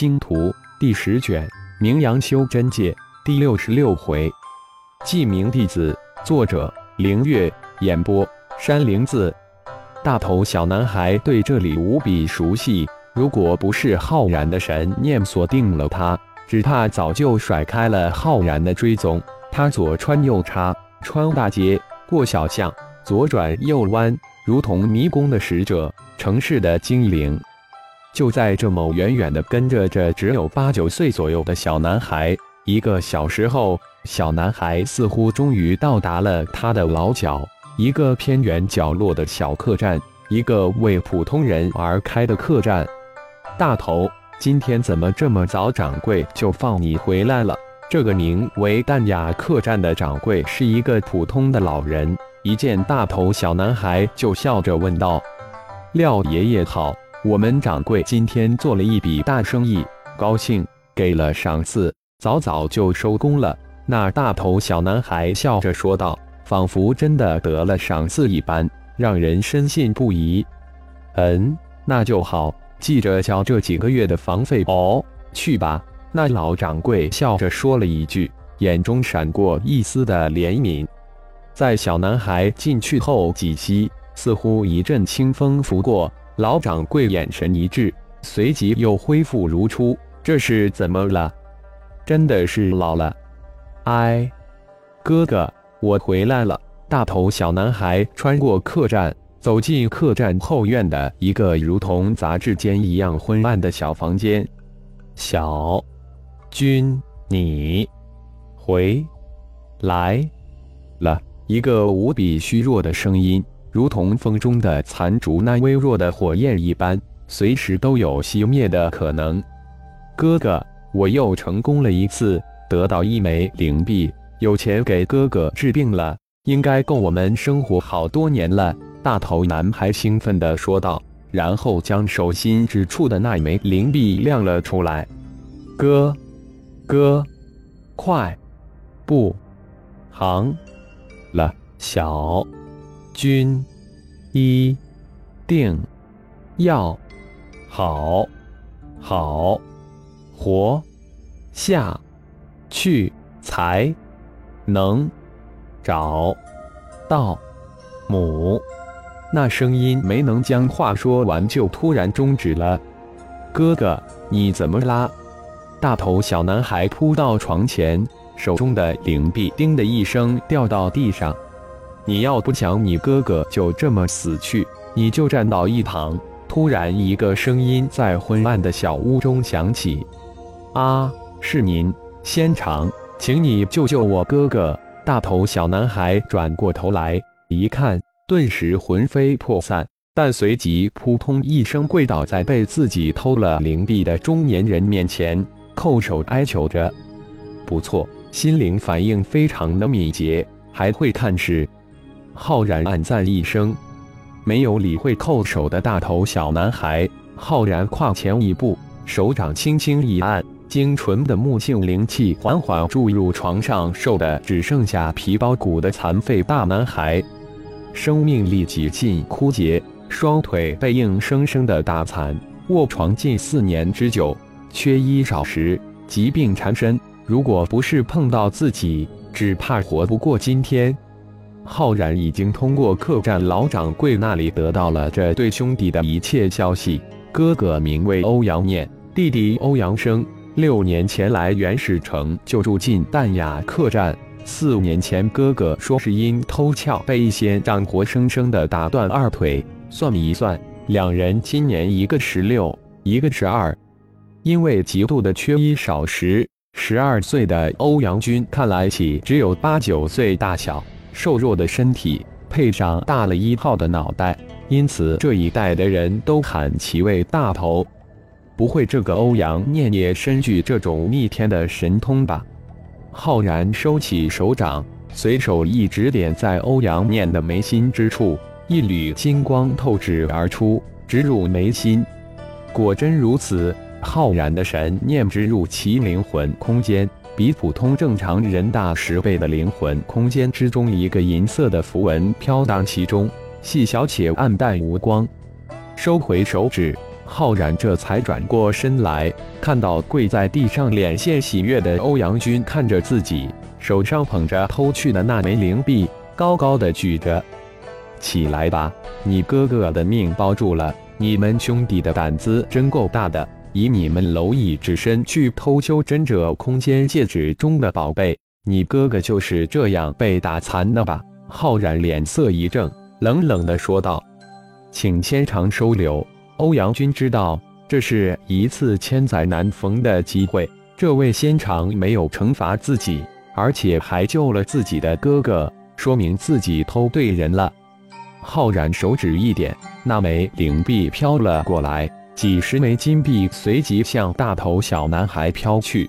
星图》第十卷《名扬修真界》第六十六回，记名弟子，作者：凌月，演播：山灵子。大头小男孩对这里无比熟悉，如果不是浩然的神念锁定了他，只怕早就甩开了浩然的追踪。他左穿右插，穿大街，过小巷，左转右弯，如同迷宫的使者，城市的精灵。就在这么远远的跟着这只有八九岁左右的小男孩，一个小时后，小男孩似乎终于到达了他的老脚。一个偏远角落的小客栈，一个为普通人而开的客栈。大头，今天怎么这么早？掌柜就放你回来了。这个名为淡雅客栈的掌柜是一个普通的老人，一见大头小男孩就笑着问道：“廖爷爷好，我们掌柜今天做了一笔大生意，高兴，给了赏赐，早早就收工了。”那大头小男孩笑着说道。仿佛真的得了赏赐一般，让人深信不疑。嗯，那就好，记着交这几个月的房费哦。去吧。那老掌柜笑着说了一句，眼中闪过一丝的怜悯。在小男孩进去后几息，似乎一阵清风拂过，老掌柜眼神一滞，随即又恢复如初。这是怎么了？真的是老了？哎，哥哥。我回来了。大头小男孩穿过客栈，走进客栈后院的一个如同杂志间一样昏暗的小房间。小军，你回来了。一个无比虚弱的声音，如同风中的残烛，那微弱的火焰一般，随时都有熄灭的可能。哥哥，我又成功了一次，得到一枚灵币。有钱给哥哥治病了，应该够我们生活好多年了。大头男孩兴奋地说道，然后将手心指处的那枚灵币亮了出来。哥，哥，快，不，行了，小军，一定要好好活下去才。能找到母，那声音没能将话说完，就突然终止了。哥哥，你怎么啦？大头小男孩扑到床前，手中的灵币“叮”的一声掉到地上。你要不想你哥哥就这么死去，你就站到一旁。突然，一个声音在昏暗的小屋中响起：“啊，是您，仙长。”请你救救我哥哥！大头小男孩转过头来一看，顿时魂飞魄散，但随即扑通一声跪倒在被自己偷了灵币的中年人面前，叩首哀求着。不错，心灵反应非常的敏捷，还会看事。浩然暗赞一声，没有理会叩首的大头小男孩。浩然跨前一步，手掌轻轻一按。精纯的木性灵气缓缓注入床上瘦的只剩下皮包骨的残废大男孩，生命力几近枯竭，双腿被硬生生的打残，卧床近四年之久，缺衣少食，疾病缠身。如果不是碰到自己，只怕活不过今天。浩然已经通过客栈老掌柜那里得到了这对兄弟的一切消息，哥哥名为欧阳念，弟弟欧阳生。六年前来元始城，就住进淡雅客栈。四年前，哥哥说是因偷窍被一仙杖活生生的打断二腿。算一算，两人今年一个十六，一个十二。因为极度的缺衣少食，十二岁的欧阳军看来起只有八九岁大小，瘦弱的身体配上大了一号的脑袋，因此这一代的人都喊其为大头。不会，这个欧阳念也身具这种逆天的神通吧？浩然收起手掌，随手一指点在欧阳念的眉心之处，一缕金光透指而出，直入眉心。果真如此，浩然的神念直入其灵魂空间，比普通正常人大十倍的灵魂空间之中，一个银色的符文飘荡其中，细小且暗淡无光。收回手指。浩然这才转过身来，看到跪在地上、脸现喜悦的欧阳军，看着自己手上捧着偷去的那枚灵币，高高的举着。起来吧，你哥哥的命保住了。你们兄弟的胆子真够大的，以你们蝼蚁之身去偷修真者空间戒指中的宝贝。你哥哥就是这样被打残的吧？浩然脸色一正，冷冷的说道：“请千长收留。”欧阳军知道这是一次千载难逢的机会，这位仙长没有惩罚自己，而且还救了自己的哥哥，说明自己偷对人了。浩然手指一点，那枚灵币飘了过来，几十枚金币随即向大头小男孩飘去。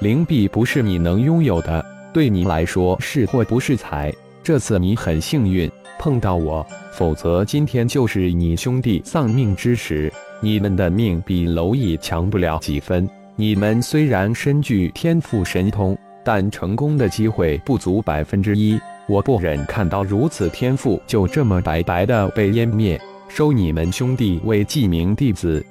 灵币不是你能拥有的，对你来说是祸不是财。这次你很幸运碰到我。否则，今天就是你兄弟丧命之时。你们的命比蝼蚁强不了几分。你们虽然身具天赋神通，但成功的机会不足百分之一。我不忍看到如此天赋就这么白白的被湮灭。收你们兄弟为记名弟子。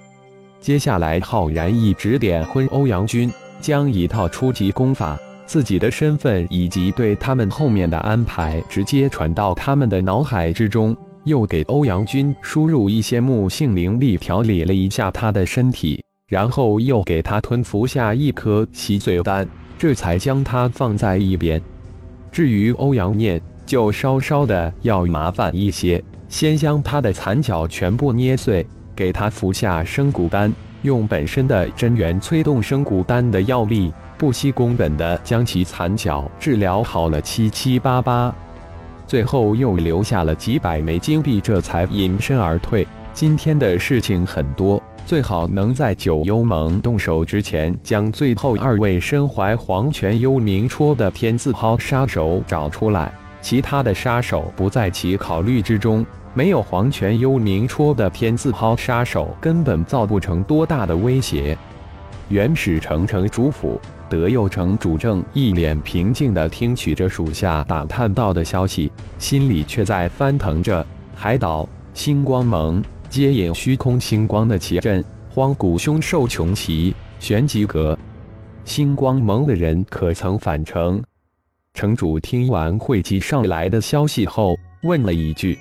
接下来，浩然一指点昏欧阳军，将一套初级功法。自己的身份以及对他们后面的安排，直接传到他们的脑海之中。又给欧阳军输入一些木性灵力，调理了一下他的身体，然后又给他吞服下一颗洗髓丹，这才将他放在一边。至于欧阳念，就稍稍的要麻烦一些，先将他的残脚全部捏碎，给他服下生骨丹，用本身的真元催动生骨丹的药力，不惜工本的将其残脚治疗好了七七八八。最后又留下了几百枚金币，这才隐身而退。今天的事情很多，最好能在九幽盟动手之前，将最后二位身怀黄泉幽冥戳的天字号杀手找出来。其他的杀手不在其考虑之中，没有黄泉幽冥戳的天字号杀手，根本造不成多大的威胁。原始城城主府。德佑城主正一脸平静地听取着属下打探到的消息，心里却在翻腾着。海岛星光盟接引虚空星光的旗阵，荒古凶兽穷奇，玄极阁。星光盟的人可曾返程？城主听完汇集上来的消息后，问了一句：“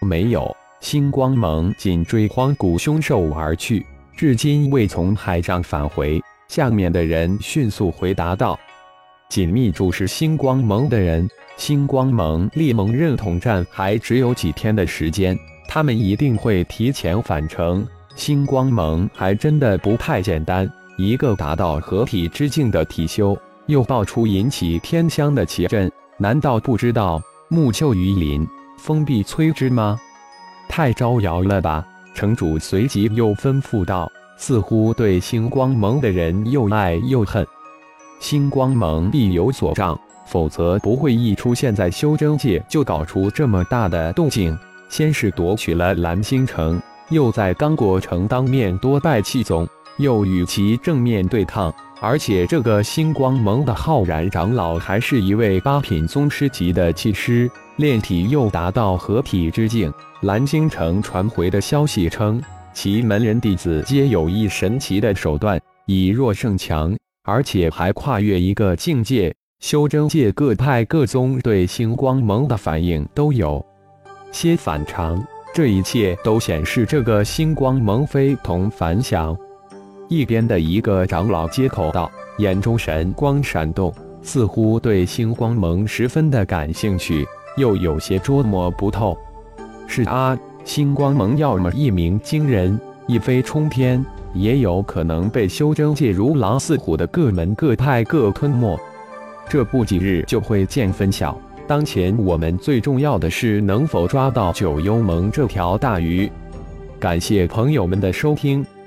没有。”星光盟紧追荒古凶兽而去，至今未从海上返回。下面的人迅速回答道：“紧密注视星光盟的人，星光盟立盟认同战还只有几天的时间，他们一定会提前返程。星光盟还真的不太简单，一个达到合体之境的体修，又爆出引起天香的奇阵，难道不知道木秀于林，风必摧之吗？太招摇了吧！”城主随即又吩咐道。似乎对星光盟的人又爱又恨，星光盟必有所仗，否则不会一出现在修真界就搞出这么大的动静。先是夺取了蓝星城，又在刚果城当面多拜气宗，又与其正面对抗，而且这个星光盟的浩然长老还是一位八品宗师级的气师，炼体又达到合体之境。蓝星城传回的消息称。其门人弟子皆有一神奇的手段，以弱胜强，而且还跨越一个境界。修真界各派各宗对星光盟的反应都有些反常，这一切都显示这个星光盟非同凡响。一边的一个长老接口道，眼中神光闪动，似乎对星光盟十分的感兴趣，又有些捉摸不透。是啊。星光盟要么一鸣惊人，一飞冲天，也有可能被修真界如狼似虎的各门各派各吞没。这不几日就会见分晓。当前我们最重要的是能否抓到九幽盟这条大鱼。感谢朋友们的收听，